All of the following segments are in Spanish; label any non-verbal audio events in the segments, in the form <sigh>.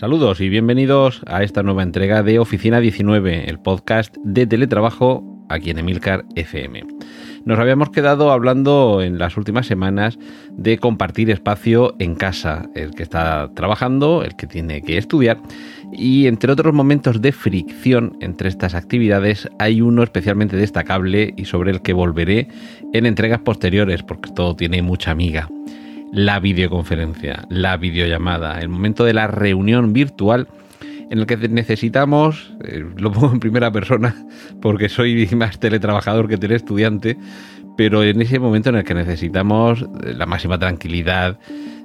Saludos y bienvenidos a esta nueva entrega de Oficina 19, el podcast de teletrabajo aquí en Emilcar FM. Nos habíamos quedado hablando en las últimas semanas de compartir espacio en casa, el que está trabajando, el que tiene que estudiar, y entre otros momentos de fricción entre estas actividades hay uno especialmente destacable y sobre el que volveré en entregas posteriores porque todo tiene mucha amiga la videoconferencia, la videollamada, el momento de la reunión virtual en el que necesitamos, eh, lo pongo en primera persona porque soy más teletrabajador que teleestudiante, pero en ese momento en el que necesitamos eh, la máxima tranquilidad,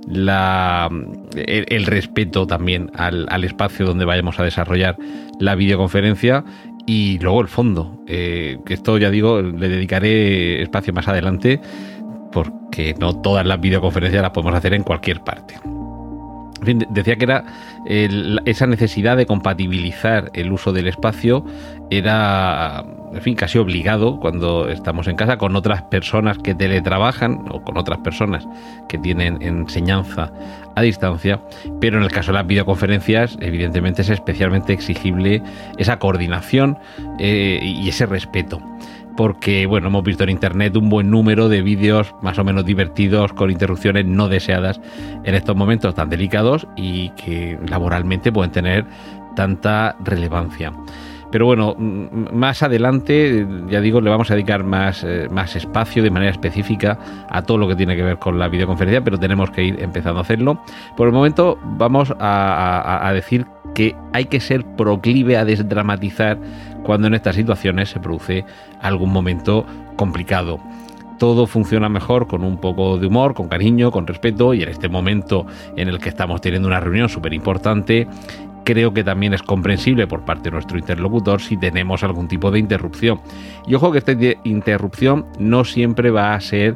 la, el, respeto también al, espacio donde vayamos a desarrollar la videoconferencia y luego el fondo, eh, que esto ya digo, le dedicaré espacio más adelante porque no todas las videoconferencias las podemos hacer en cualquier parte. En fin, decía que era esa necesidad de compatibilizar el uso del espacio era, en fin, casi obligado cuando estamos en casa con otras personas que teletrabajan o con otras personas que tienen enseñanza a distancia, pero en el caso de las videoconferencias, evidentemente es especialmente exigible esa coordinación eh, y ese respeto porque bueno, hemos visto en internet un buen número de vídeos más o menos divertidos con interrupciones no deseadas en estos momentos tan delicados y que laboralmente pueden tener tanta relevancia. Pero bueno, más adelante, ya digo, le vamos a dedicar más, eh, más espacio de manera específica a todo lo que tiene que ver con la videoconferencia, pero tenemos que ir empezando a hacerlo. Por el momento vamos a, a decir que hay que ser proclive a desdramatizar cuando en estas situaciones se produce algún momento complicado. Todo funciona mejor con un poco de humor, con cariño, con respeto y en este momento en el que estamos teniendo una reunión súper importante, creo que también es comprensible por parte de nuestro interlocutor si tenemos algún tipo de interrupción. Y ojo que esta interrupción no siempre va a ser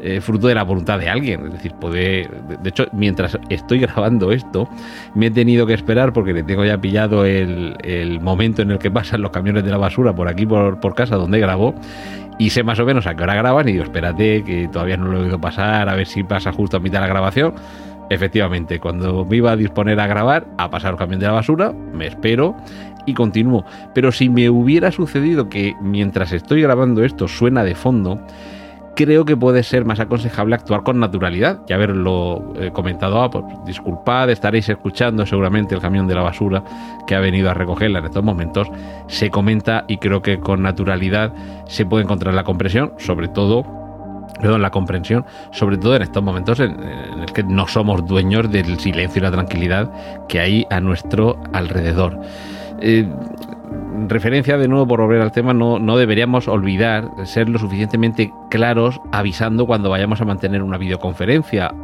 eh, fruto de la voluntad de alguien. Es decir, puede. De hecho, mientras estoy <laughs> grabando esto, me he tenido que esperar porque le tengo ya pillado el, momento en el que pasan los camiones de la basura por aquí, por, por casa donde grabo. Y sé más o menos a qué hora graban y digo, espérate, que todavía no lo he oído pasar, a ver si pasa justo a mitad de la grabación. Efectivamente, cuando me iba a disponer a grabar, a pasar el camión de la basura, me espero y continúo. Pero si me hubiera sucedido que mientras estoy grabando esto suena de fondo, creo que puede ser más aconsejable actuar con naturalidad y haberlo eh, comentado. Ah, pues, disculpad, estaréis escuchando seguramente el camión de la basura que ha venido a recogerla en estos momentos. Se comenta y creo que con naturalidad se puede encontrar la comprensión, sobre todo perdón, la comprensión, sobre todo en estos momentos en, en el que no somos dueños del silencio y la tranquilidad que hay a nuestro alrededor. Eh, referencia de nuevo por volver al tema, no, no deberíamos olvidar ser lo suficientemente claros avisando cuando vayamos a mantener una videoconferencia.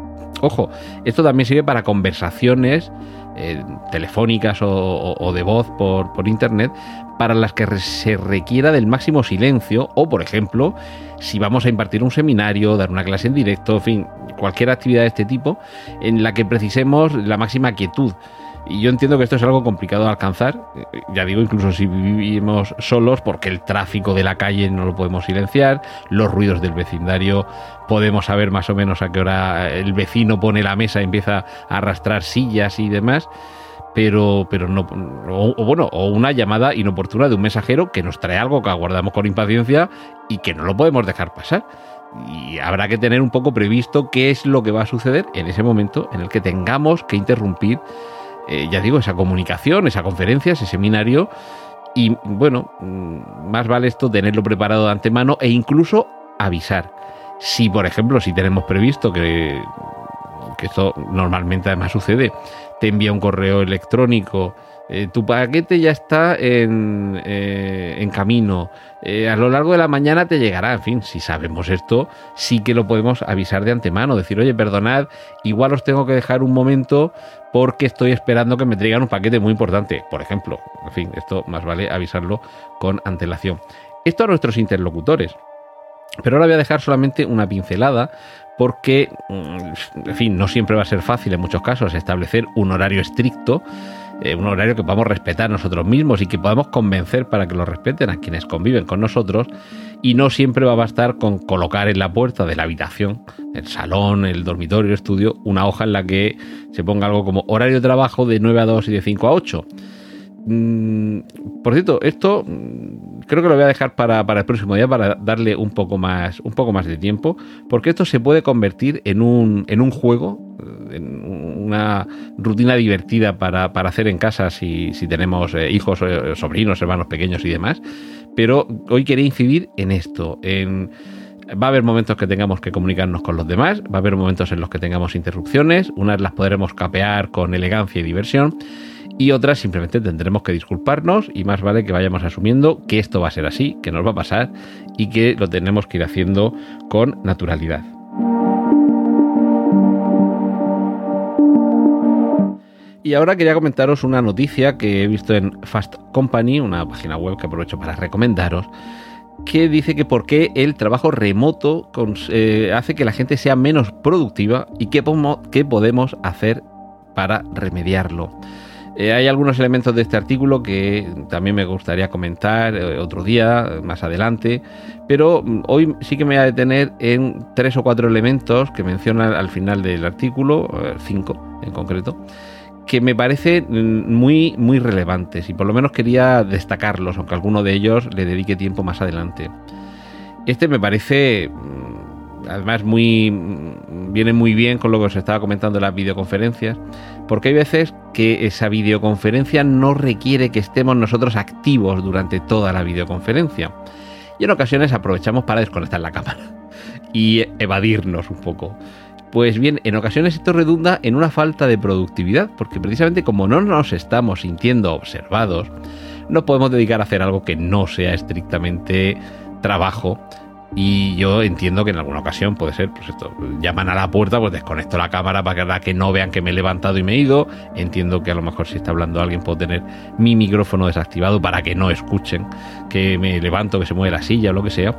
Ojo, esto también sirve para conversaciones eh, telefónicas o, de voz por, por internet para las que se requiera del máximo silencio o, por ejemplo, si vamos a impartir un seminario, dar una clase en directo, en fin, cualquier actividad de este tipo en la que precisemos la máxima quietud. Y yo entiendo que esto es algo complicado de alcanzar, ya digo, incluso si vivimos solos, porque el tráfico de la calle no lo podemos silenciar, los ruidos del vecindario, podemos saber más o menos a qué hora el vecino pone la mesa y empieza a arrastrar sillas y demás. pero, pero no, o, bueno, o una llamada inoportuna de un mensajero que nos trae algo que aguardamos con impaciencia y que no lo podemos dejar pasar. Y habrá que tener un poco previsto qué es lo que va a suceder en ese momento en el que tengamos que interrumpir, eh, ya digo, esa comunicación, esa conferencia, ese seminario. Y bueno, mm, más vale esto tenerlo preparado de antemano e incluso avisar. Si, por ejemplo, si tenemos previsto que, que esto normalmente además sucede, te envía un correo electrónico, eh, tu paquete ya está en, eh, camino, eh, a lo largo de la mañana te llegará, en fin, si sabemos esto, sí que lo podemos avisar de antemano, decir, oye, perdonad, igual os tengo que dejar un momento porque estoy esperando que me traigan un paquete muy importante, por ejemplo. En fin, esto más vale avisarlo con antelación. Esto a nuestros interlocutores. Pero ahora voy a dejar solamente una pincelada porque, mm, en fin, no siempre va a ser fácil en muchos casos establecer un horario estricto, eh, un horario que podamos respetar nosotros mismos y que podamos convencer para que lo respeten a quienes conviven con nosotros. Y no siempre va a bastar con colocar en la puerta de la habitación, el salón, el dormitorio, el estudio, una hoja en la que se ponga algo como horario de trabajo de 9 a 2 y de 5 a 8 Mm, por cierto, esto mm, creo que lo voy a dejar para, el próximo día para darle un poco más, un poco más de tiempo, porque esto se puede convertir en un, en un juego, eh, en una rutina divertida para, hacer en casa si, tenemos eh, hijos, eh, sobrinos, hermanos pequeños y demás. Pero hoy quería incidir en esto, en va a haber momentos que tengamos que comunicarnos con los demás, va a haber momentos en los que tengamos interrupciones, unas las podremos capear con elegancia y diversión y otras simplemente tendremos que disculparnos y más vale que vayamos asumiendo que esto va a ser así, que nos va a pasar y que lo tenemos que ir haciendo con naturalidad. Y ahora quería comentaros una noticia que he visto en Fast Company, una página web que aprovecho para recomendaros, que dice que por qué el trabajo remoto eh, hace que la gente sea menos productiva y qué, podemos hacer para remediarlo. Eh, hay algunos elementos de este artículo que también me gustaría comentar eh, otro día, más adelante, pero mm, hoy sí que me voy a detener en tres o cuatro elementos que menciona al final del artículo, cinco en concreto, que me parecen mm, muy, muy relevantes y por lo menos quería destacarlos, aunque alguno de ellos le dedique tiempo más adelante. Este me parece mm, además muy viene muy bien con lo que os estaba comentando en las videoconferencias porque hay veces que esa videoconferencia no requiere que estemos nosotros activos durante toda la videoconferencia. Y en ocasiones aprovechamos para desconectar la cámara <laughs> y evadirnos un poco. Pues bien, en ocasiones esto redunda en una falta de productividad, porque precisamente como no nos estamos sintiendo observados, no podemos dedicar a hacer algo que no sea estrictamente trabajo, y yo entiendo que en alguna ocasión puede ser, pues esto, llaman a la puerta, pues desconecto la cámara para que no vean que me he levantado y me he ido. Entiendo que a lo mejor si está hablando alguien puedo tener mi micrófono desactivado para que no escuchen que me levanto, que se mueve la silla o lo que sea.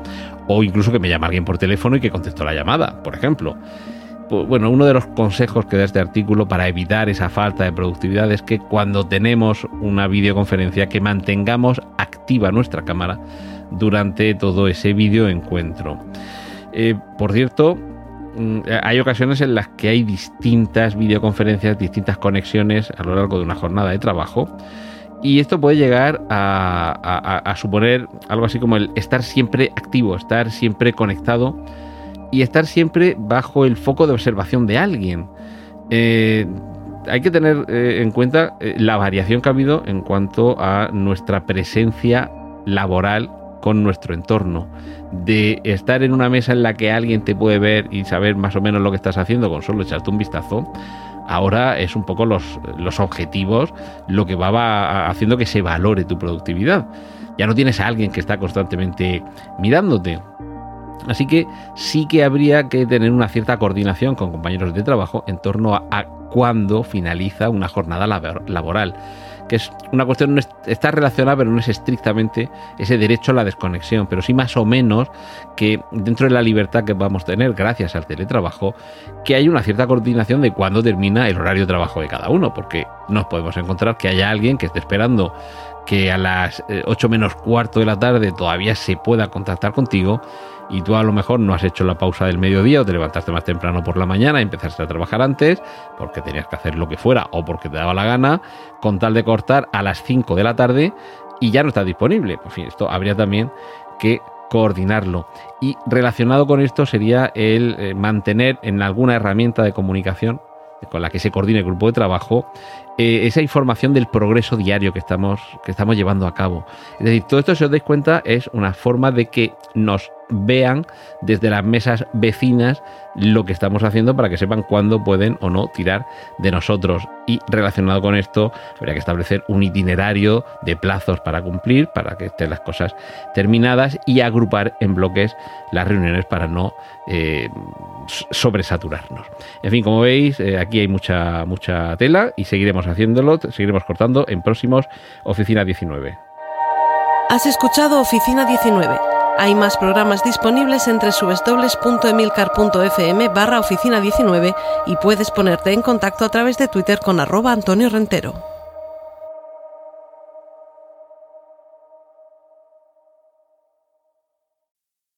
O incluso que me llame alguien por teléfono y que contesto la llamada, por ejemplo. Pues, bueno, uno de los consejos que da este artículo para evitar esa falta de productividad es que cuando tenemos una videoconferencia que mantengamos activa nuestra cámara durante todo ese video encuentro. Eh, por cierto, mm, hay ocasiones en las que hay distintas videoconferencias, distintas conexiones a lo largo de una jornada de trabajo. Y esto puede llegar a, suponer algo así como el estar siempre activo, estar siempre conectado y estar siempre bajo el foco de observación de alguien. Eh, hay que tener eh, en cuenta la variación que ha habido en cuanto a nuestra presencia laboral con nuestro entorno, de estar en una mesa en la que alguien te puede ver y saber más o menos lo que estás haciendo con solo echarte un vistazo, ahora es un poco los, los objetivos lo que va haciendo que se valore tu productividad. Ya no tienes a alguien que está constantemente mirándote. Así que sí que habría que tener una cierta coordinación con compañeros de trabajo en torno a, a cuándo finaliza una jornada laboral que es una cuestión, no está relacionada, pero no es estrictamente ese derecho a la desconexión, pero sí más o menos que dentro de la libertad que vamos tener gracias al teletrabajo, que hay una cierta coordinación de cuándo termina el horario de trabajo de cada uno, porque nos podemos encontrar que haya alguien que esté esperando que a las 8 eh, menos cuarto de la tarde todavía se pueda contactar contigo y tú a lo mejor no has hecho la pausa del mediodía o te levantaste más temprano por la mañana y empezaste a trabajar antes porque tenías que hacer lo que fuera o porque te daba la gana, con tal de cortar a las 5 de la tarde y ya no está disponible. Por fin, esto habría también que coordinarlo. Y relacionado con esto sería el eh, mantener en alguna herramienta de comunicación con la que se coordine el grupo de trabajo, eh, esa información del progreso diario que estamos, que estamos llevando a cabo. Es decir, todo esto, si os dais cuenta, es una forma de que nos vean desde las mesas vecinas lo que estamos haciendo para que sepan cuándo pueden o no tirar de nosotros. Y relacionado con esto, habría que establecer un itinerario de plazos para cumplir, para que estén las cosas terminadas y agrupar en bloques las reuniones para no eh, sobresaturarnos. En fin, como veis, eh, aquí hay mucha, mucha tela y seguiremos haciéndolo, seguiremos cortando en próximos Oficina 19. Has escuchado Oficina 19 hay más programas disponibles entre www.emilcar.fm barra oficina 19 y puedes ponerte en contacto a través de Twitter con arroba Antonio Rentero.